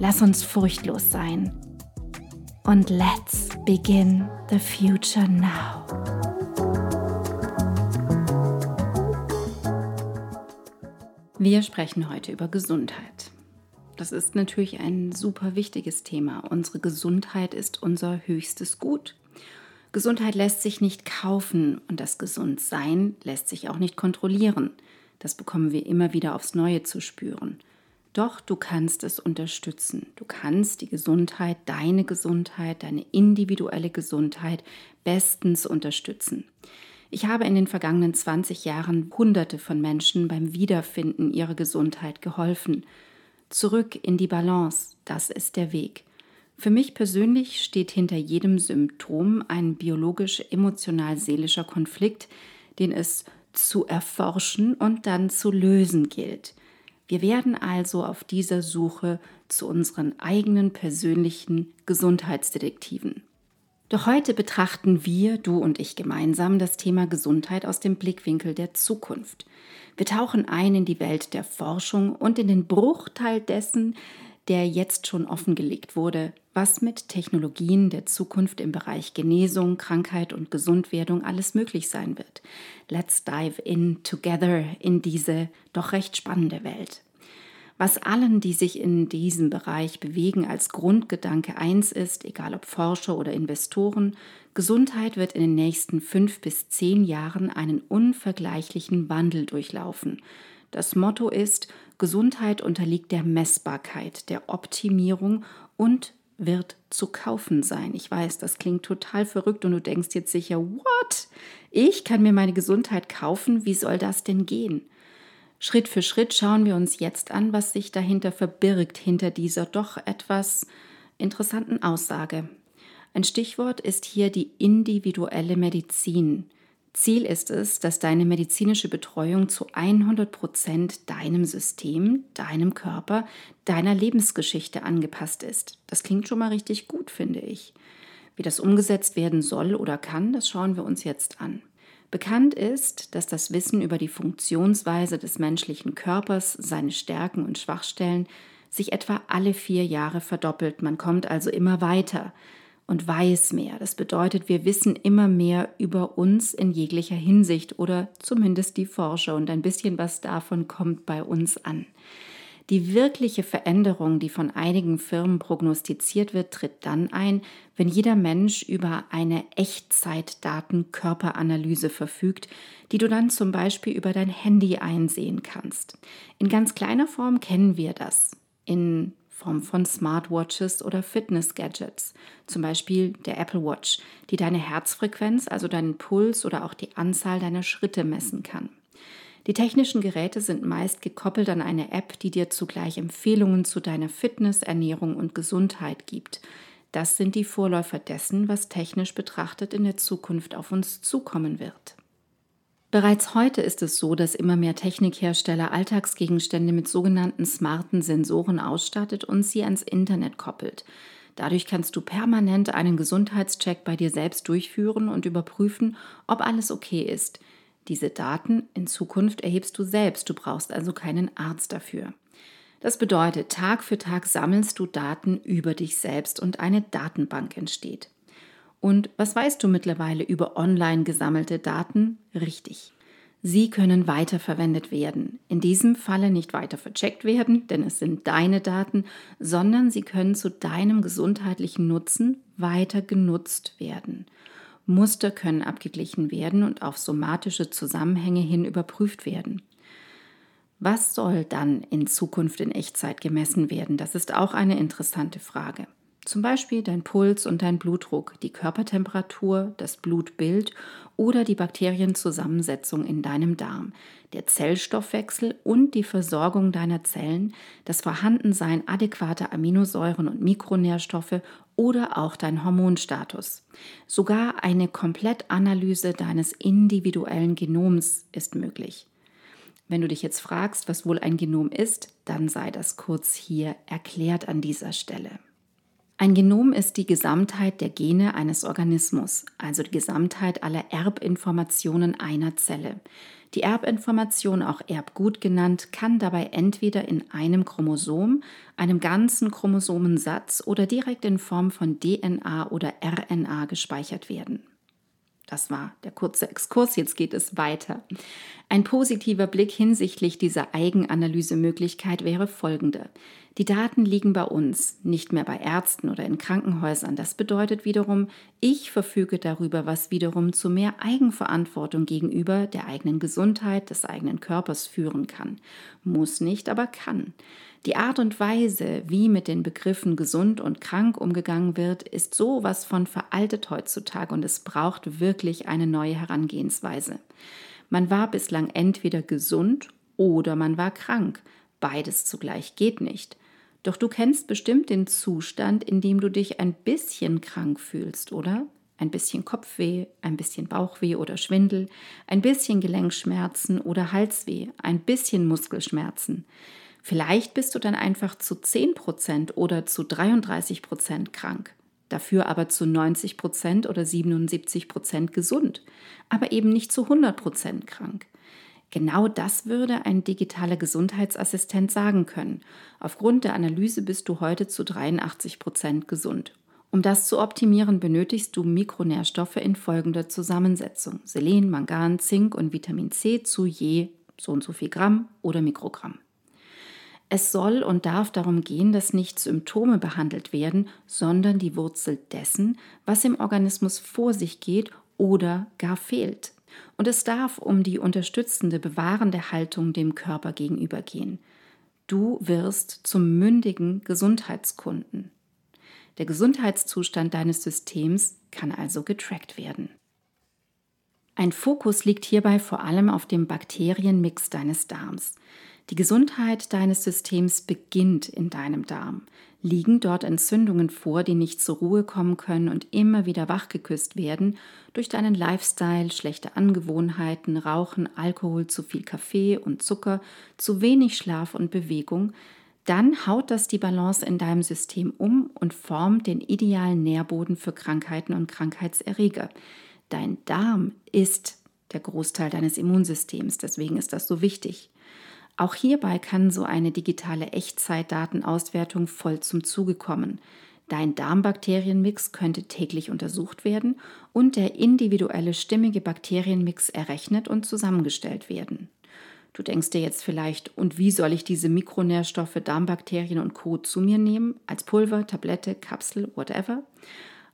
Lass uns furchtlos sein. Und let's begin the future now. Wir sprechen heute über Gesundheit. Das ist natürlich ein super wichtiges Thema. Unsere Gesundheit ist unser höchstes Gut. Gesundheit lässt sich nicht kaufen und das Gesundsein lässt sich auch nicht kontrollieren. Das bekommen wir immer wieder aufs Neue zu spüren. Doch du kannst es unterstützen. Du kannst die Gesundheit, deine Gesundheit, deine individuelle Gesundheit bestens unterstützen. Ich habe in den vergangenen 20 Jahren Hunderte von Menschen beim Wiederfinden ihrer Gesundheit geholfen. Zurück in die Balance, das ist der Weg. Für mich persönlich steht hinter jedem Symptom ein biologisch-emotional-seelischer Konflikt, den es zu erforschen und dann zu lösen gilt. Wir werden also auf dieser Suche zu unseren eigenen persönlichen Gesundheitsdetektiven. Doch heute betrachten wir, du und ich gemeinsam, das Thema Gesundheit aus dem Blickwinkel der Zukunft. Wir tauchen ein in die Welt der Forschung und in den Bruchteil dessen, der jetzt schon offengelegt wurde, was mit Technologien der Zukunft im Bereich Genesung, Krankheit und Gesundwerdung alles möglich sein wird. Let's dive in together in diese doch recht spannende Welt. Was allen, die sich in diesem Bereich bewegen, als Grundgedanke eins ist, egal ob Forscher oder Investoren, Gesundheit wird in den nächsten fünf bis zehn Jahren einen unvergleichlichen Wandel durchlaufen. Das Motto ist, Gesundheit unterliegt der Messbarkeit, der Optimierung und wird zu kaufen sein. Ich weiß, das klingt total verrückt und du denkst jetzt sicher, what? Ich kann mir meine Gesundheit kaufen? Wie soll das denn gehen? Schritt für Schritt schauen wir uns jetzt an, was sich dahinter verbirgt, hinter dieser doch etwas interessanten Aussage. Ein Stichwort ist hier die individuelle Medizin. Ziel ist es, dass deine medizinische Betreuung zu 100 Prozent deinem System, deinem Körper, deiner Lebensgeschichte angepasst ist. Das klingt schon mal richtig gut, finde ich. Wie das umgesetzt werden soll oder kann, das schauen wir uns jetzt an. Bekannt ist, dass das Wissen über die Funktionsweise des menschlichen Körpers, seine Stärken und Schwachstellen sich etwa alle vier Jahre verdoppelt. Man kommt also immer weiter und weiß mehr. Das bedeutet, wir wissen immer mehr über uns in jeglicher Hinsicht oder zumindest die Forscher und ein bisschen was davon kommt bei uns an. Die wirkliche Veränderung, die von einigen Firmen prognostiziert wird, tritt dann ein, wenn jeder Mensch über eine Echtzeitdatenkörperanalyse verfügt, die du dann zum Beispiel über dein Handy einsehen kannst. In ganz kleiner Form kennen wir das. In Form von Smartwatches oder Fitness-Gadgets, zum Beispiel der Apple Watch, die deine Herzfrequenz, also deinen Puls oder auch die Anzahl deiner Schritte messen kann. Die technischen Geräte sind meist gekoppelt an eine App, die dir zugleich Empfehlungen zu deiner Fitness, Ernährung und Gesundheit gibt. Das sind die Vorläufer dessen, was technisch betrachtet in der Zukunft auf uns zukommen wird. Bereits heute ist es so, dass immer mehr Technikhersteller Alltagsgegenstände mit sogenannten smarten Sensoren ausstattet und sie ans Internet koppelt. Dadurch kannst du permanent einen Gesundheitscheck bei dir selbst durchführen und überprüfen, ob alles okay ist. Diese Daten in Zukunft erhebst du selbst, du brauchst also keinen Arzt dafür. Das bedeutet, Tag für Tag sammelst du Daten über dich selbst und eine Datenbank entsteht. Und was weißt du mittlerweile über online gesammelte Daten? Richtig. Sie können weiterverwendet werden. In diesem Falle nicht weiter vercheckt werden, denn es sind deine Daten, sondern sie können zu deinem gesundheitlichen Nutzen weiter genutzt werden. Muster können abgeglichen werden und auf somatische Zusammenhänge hin überprüft werden. Was soll dann in Zukunft in Echtzeit gemessen werden? Das ist auch eine interessante Frage. Zum Beispiel dein Puls und dein Blutdruck, die Körpertemperatur, das Blutbild oder die Bakterienzusammensetzung in deinem Darm, der Zellstoffwechsel und die Versorgung deiner Zellen, das Vorhandensein adäquater Aminosäuren und Mikronährstoffe oder auch dein Hormonstatus. Sogar eine Komplettanalyse deines individuellen Genoms ist möglich. Wenn du dich jetzt fragst, was wohl ein Genom ist, dann sei das kurz hier erklärt an dieser Stelle. Ein Genom ist die Gesamtheit der Gene eines Organismus, also die Gesamtheit aller Erbinformationen einer Zelle. Die Erbinformation, auch Erbgut genannt, kann dabei entweder in einem Chromosom, einem ganzen Chromosomensatz oder direkt in Form von DNA oder RNA gespeichert werden. Das war der kurze Exkurs, jetzt geht es weiter. Ein positiver Blick hinsichtlich dieser Eigenanalysemöglichkeit wäre folgende. Die Daten liegen bei uns, nicht mehr bei Ärzten oder in Krankenhäusern. Das bedeutet wiederum, ich verfüge darüber, was wiederum zu mehr Eigenverantwortung gegenüber der eigenen Gesundheit des eigenen Körpers führen kann. Muss nicht, aber kann. Die Art und Weise, wie mit den Begriffen gesund und krank umgegangen wird, ist sowas von veraltet heutzutage und es braucht wirklich eine neue Herangehensweise. Man war bislang entweder gesund oder man war krank. Beides zugleich geht nicht. Doch du kennst bestimmt den Zustand, in dem du dich ein bisschen krank fühlst, oder? Ein bisschen Kopfweh, ein bisschen Bauchweh oder Schwindel, ein bisschen Gelenkschmerzen oder Halsweh, ein bisschen Muskelschmerzen. Vielleicht bist du dann einfach zu 10% oder zu 33% krank, dafür aber zu 90% oder 77% gesund, aber eben nicht zu 100% krank. Genau das würde ein digitaler Gesundheitsassistent sagen können. Aufgrund der Analyse bist du heute zu 83 Prozent gesund. Um das zu optimieren, benötigst du Mikronährstoffe in folgender Zusammensetzung: Selen, Mangan, Zink und Vitamin C zu je so und so viel Gramm oder Mikrogramm. Es soll und darf darum gehen, dass nicht Symptome behandelt werden, sondern die Wurzel dessen, was im Organismus vor sich geht oder gar fehlt. Und es darf um die unterstützende, bewahrende Haltung dem Körper gegenüber gehen. Du wirst zum mündigen Gesundheitskunden. Der Gesundheitszustand deines Systems kann also getrackt werden. Ein Fokus liegt hierbei vor allem auf dem Bakterienmix deines Darms. Die Gesundheit deines Systems beginnt in deinem Darm. Liegen dort Entzündungen vor, die nicht zur Ruhe kommen können und immer wieder wachgeküsst werden durch deinen Lifestyle, schlechte Angewohnheiten, Rauchen, Alkohol, zu viel Kaffee und Zucker, zu wenig Schlaf und Bewegung, dann haut das die Balance in deinem System um und formt den idealen Nährboden für Krankheiten und Krankheitserreger. Dein Darm ist der Großteil deines Immunsystems, deswegen ist das so wichtig. Auch hierbei kann so eine digitale Echtzeitdatenauswertung voll zum Zuge kommen. Dein Darmbakterienmix könnte täglich untersucht werden und der individuelle stimmige Bakterienmix errechnet und zusammengestellt werden. Du denkst dir jetzt vielleicht, und wie soll ich diese Mikronährstoffe, Darmbakterien und Co. zu mir nehmen? Als Pulver, Tablette, Kapsel, whatever?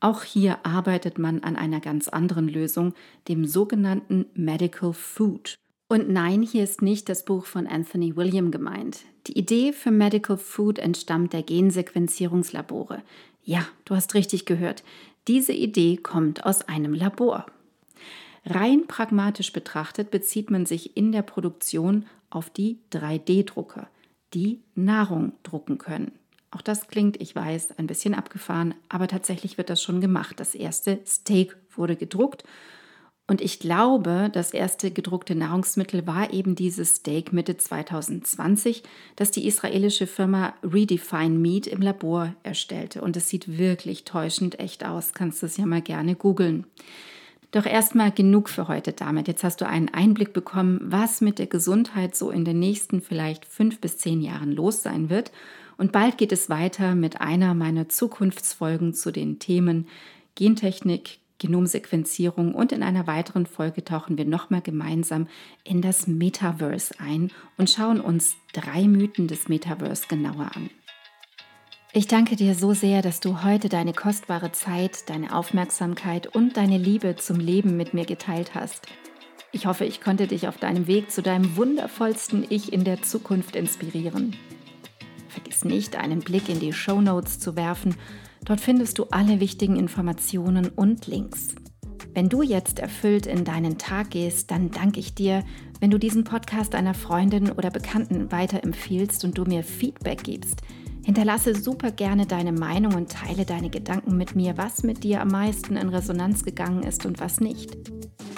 Auch hier arbeitet man an einer ganz anderen Lösung, dem sogenannten Medical Food. Und nein, hier ist nicht das Buch von Anthony William gemeint. Die Idee für Medical Food entstammt der Gensequenzierungslabore. Ja, du hast richtig gehört. Diese Idee kommt aus einem Labor. Rein pragmatisch betrachtet bezieht man sich in der Produktion auf die 3D-Drucker, die Nahrung drucken können. Auch das klingt, ich weiß, ein bisschen abgefahren, aber tatsächlich wird das schon gemacht. Das erste Steak wurde gedruckt und ich glaube, das erste gedruckte Nahrungsmittel war eben dieses Steak Mitte 2020, das die israelische Firma Redefine Meat im Labor erstellte. Und es sieht wirklich täuschend echt aus. Kannst du es ja mal gerne googeln. Doch erstmal genug für heute damit. Jetzt hast du einen Einblick bekommen, was mit der Gesundheit so in den nächsten vielleicht fünf bis zehn Jahren los sein wird. Und bald geht es weiter mit einer meiner Zukunftsfolgen zu den Themen Gentechnik, Genomsequenzierung und in einer weiteren Folge tauchen wir nochmal gemeinsam in das Metaverse ein und schauen uns drei Mythen des Metaverse genauer an. Ich danke dir so sehr, dass du heute deine kostbare Zeit, deine Aufmerksamkeit und deine Liebe zum Leben mit mir geteilt hast. Ich hoffe, ich konnte dich auf deinem Weg zu deinem wundervollsten Ich in der Zukunft inspirieren. Vergiss nicht, einen Blick in die Show Notes zu werfen. Dort findest du alle wichtigen Informationen und Links. Wenn du jetzt erfüllt in deinen Tag gehst, dann danke ich dir, wenn du diesen Podcast einer Freundin oder Bekannten weiterempfiehlst und du mir Feedback gibst – Hinterlasse super gerne deine Meinung und teile deine Gedanken mit mir, was mit dir am meisten in Resonanz gegangen ist und was nicht.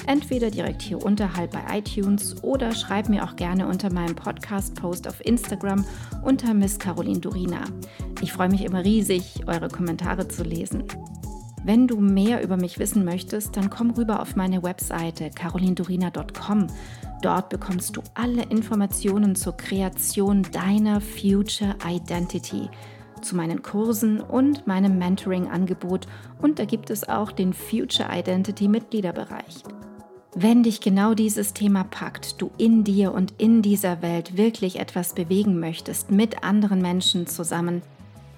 Entweder direkt hier unterhalb bei iTunes oder schreib mir auch gerne unter meinem Podcast-Post auf Instagram unter Miss Caroline Durina. Ich freue mich immer riesig, eure Kommentare zu lesen. Wenn du mehr über mich wissen möchtest, dann komm rüber auf meine Webseite carolindurina.com. Dort bekommst du alle Informationen zur Kreation deiner Future Identity, zu meinen Kursen und meinem Mentoring-Angebot und da gibt es auch den Future Identity Mitgliederbereich. Wenn dich genau dieses Thema packt, du in dir und in dieser Welt wirklich etwas bewegen möchtest mit anderen Menschen zusammen,